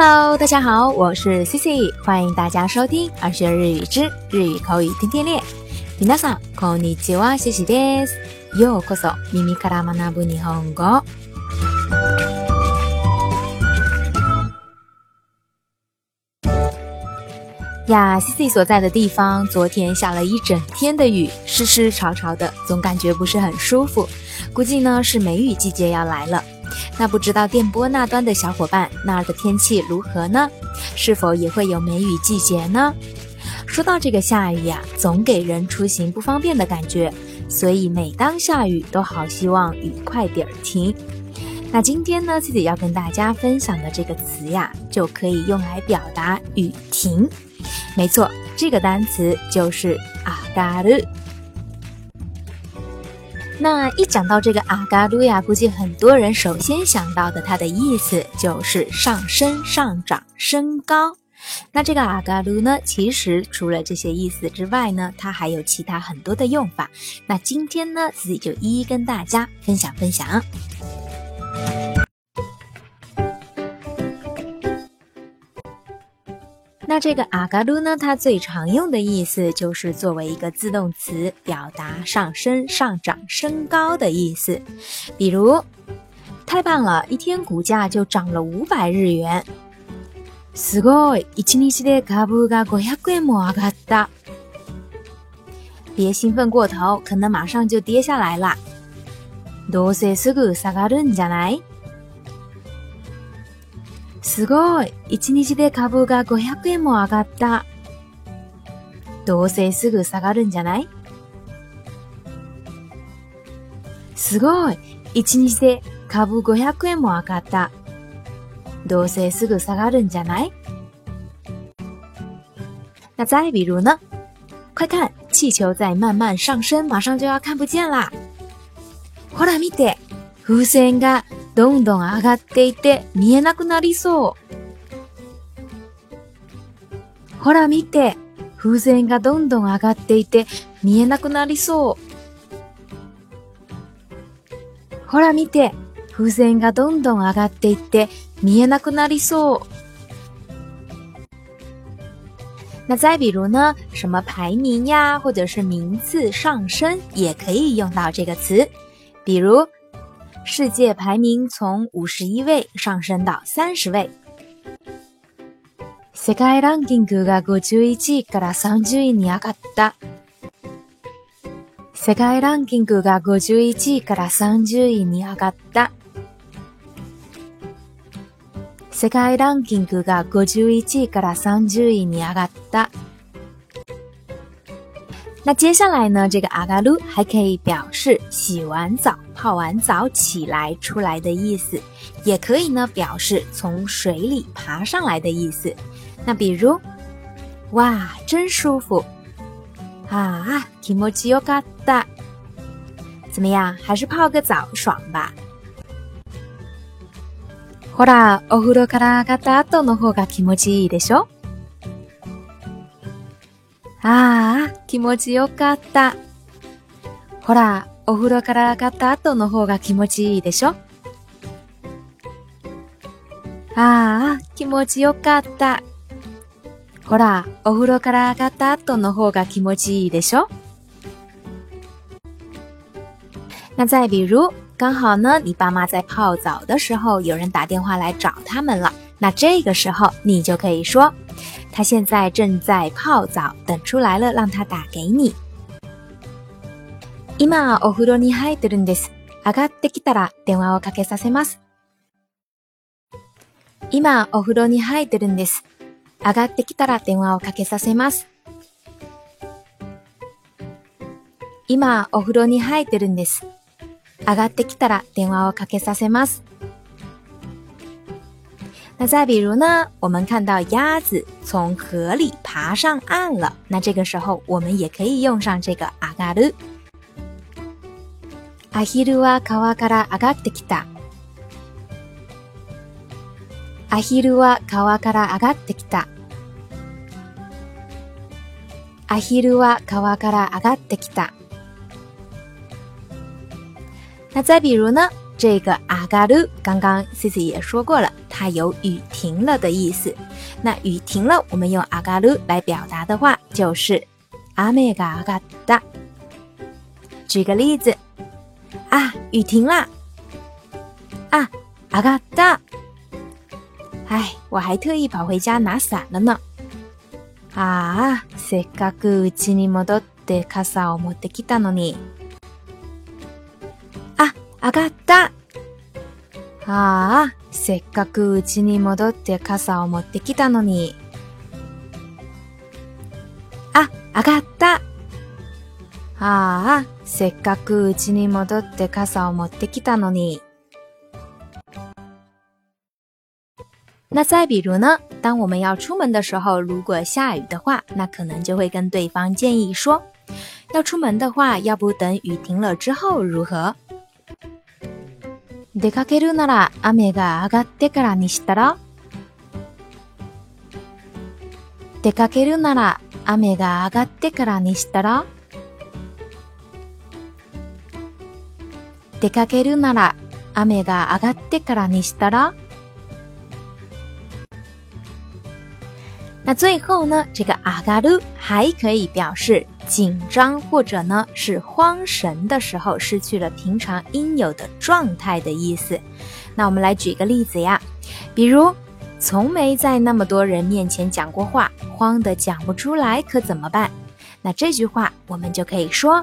Hello，大家好，我是 Cici，欢迎大家收听《二学日语之日语口语天天练》。皆さんこんにちは、ししです。ようこそ耳から学ぶ日本語。呀，Cici 所在的地方，昨天下了一整天的雨，湿湿潮潮的，总感觉不是很舒服。估计呢是梅雨季节要来了。那不知道电波那端的小伙伴，那儿的天气如何呢？是否也会有梅雨季节呢？说到这个下雨呀，总给人出行不方便的感觉，所以每当下雨，都好希望雨快点儿停。那今天呢，自己要跟大家分享的这个词呀，就可以用来表达雨停。没错，这个单词就是啊，嘎雨。那一讲到这个阿嘎鲁呀，估计很多人首先想到的，它的意思就是上升、上涨、升高。那这个阿嘎鲁呢，其实除了这些意思之外呢，它还有其他很多的用法。那今天呢，自己就一一跟大家分享分享。这个阿卡鲁呢，它最常用的意思就是作为一个自动词，表达上升、上涨、升高的意思。比如，太棒了，一天股价就涨了五百日元。すごい。一日で株が500円も上がった。别兴奋过头，可能马上就跌下来どうせすぐ下がるんじゃない。すごい一日で株が500円も上がった。どうせすぐ下がるんじゃないすごい一日で株500円も上がった。どうせすぐ下がるんじゃない那再比如呢？快看，气球在慢慢上升，马上就要看不见啦！ほら見て、風船がどんどん上がっていて見えなくなりそう。ほら見て、風船がどんどん上がっていて見えなくなりそう。ほら見て、風船がどんどん上がっていって見えなくなりそう。那再比如呢，什么排名呀，或者是名次上升，也可以用到这个词。比如世界排名从五十一位上升到三十位。世界ランキングが51位から30位に上がった。世界ランキングが51位から30位に上がった。世界ランキングが51位から30位に上がった。那接下来呢？这个阿嘎鲁还可以表示洗完澡、泡完澡起来出来的意思，也可以呢表示从水里爬上来的意思。那比如，哇，真舒服啊！気持ちよかった。怎么样？还是泡个澡爽吧。ほら、お風呂からたの方が気持ちいいでしょああ、気持ちよかった。ほら、お風呂から上がった後の方が気持ちいいでしょああ、気持ちよかった。ほら、お風呂から上がった後の方が気持ちいいでしょ那再比如，刚好呢，你爸妈在泡澡的时候，有人打电话来找他们了，那这个时候你就可以说。他现在正在泡澡，等出来了让他打给你。今お風呂に入ってるんです。上がってきたら電話をかけさせます。今お風呂に入ってるんです。上がってきたら電話をかけさせます。今お風呂に入ってるんです。上がってきたら電話をかけさせます。那再比如呢？我们看到鸭子从河里爬上岸了，那这个时候我们也可以用上这个“阿嘎噜”。アヒルは川から上がってきた。アヒルは川から上がってきた。アヒルは川から上がってきた。那再比如呢？这个“阿嘎噜”刚刚 Cici 也说过了。它有雨停了的意思。那雨停了，我们用阿嘎鲁来表达的话就是阿梅嘎阿嘎哒。举个例子，啊，雨停啦！啊，阿嘎哒。哎，我还特意跑回家拿伞了呢。啊，せっかくうちに戻って傘を持ってきたのに。啊，上がった。ああ、せっかく家に戻って傘を持ってきたのに。あ、上がった。ああ、せっかく家に戻って傘を持ってきたのに。那再比如呢？当我们要出门的时候，如果下雨的话，那可能就会跟对方建议说，要出门的话，要不等雨停了之后如何？出かけるなら雨が上がってからにしたら出かけるなら雨が上がってからにしたら出かけるなら雨が上がってからにしたら那最后呢，这个上がる还可以表示紧张或者呢是慌神的时候，失去了平常应有的状态的意思。那我们来举个例子呀，比如从没在那么多人面前讲过话，慌得讲不出来，可怎么办？那这句话我们就可以说：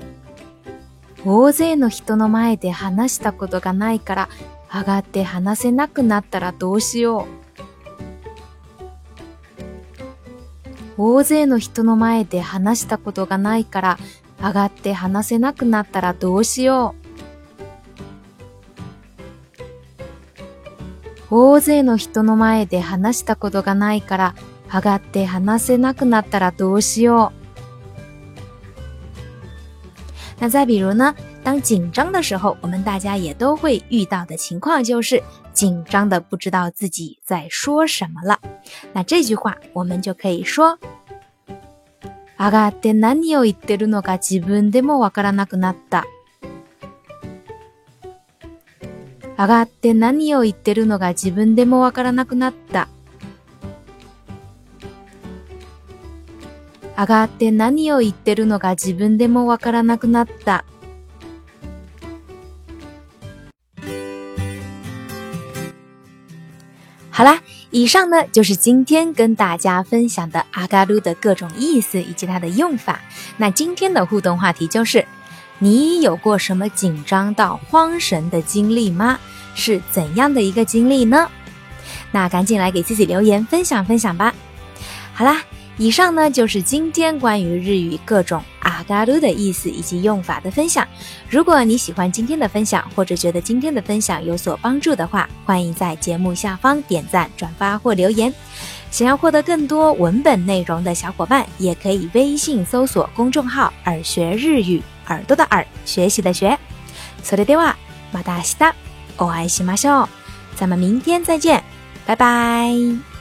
大勢の人の前で話したことがないから、上がって話せなくなったらどうしよう。大勢の人の前で話したことがないから、上がって話せなくなったらどうしよう。大勢の人の前で話したことがないから、上がって話せなくなったらどうしよう。那再比如呢？当紧张的时候，我们大家也都会遇到的情况就是紧张的不知道自己在说什么了。那这句话我们就可以说：上がって何を言ってるのか自分でもわからなくなった。上がって何を言ってるのか自分でもわからなくなった。上がって何を言ってるのか自分でもわからなくなった。好啦，以上呢就是今天跟大家分享的阿嘎鲁的各种意思以及它的用法。那今天的互动话题就是：你有过什么紧张到慌神的经历吗？是怎样的一个经历呢？那赶紧来给自己留言分享分享吧。好啦。以上呢就是今天关于日语各种阿嘎鲁的意思以及用法的分享。如果你喜欢今天的分享，或者觉得今天的分享有所帮助的话，欢迎在节目下方点赞、转发或留言。想要获得更多文本内容的小伙伴，也可以微信搜索公众号“耳学日语”，耳朵的耳，学习的学。はまた明日お会いしましょう。咱们明天再见，拜拜。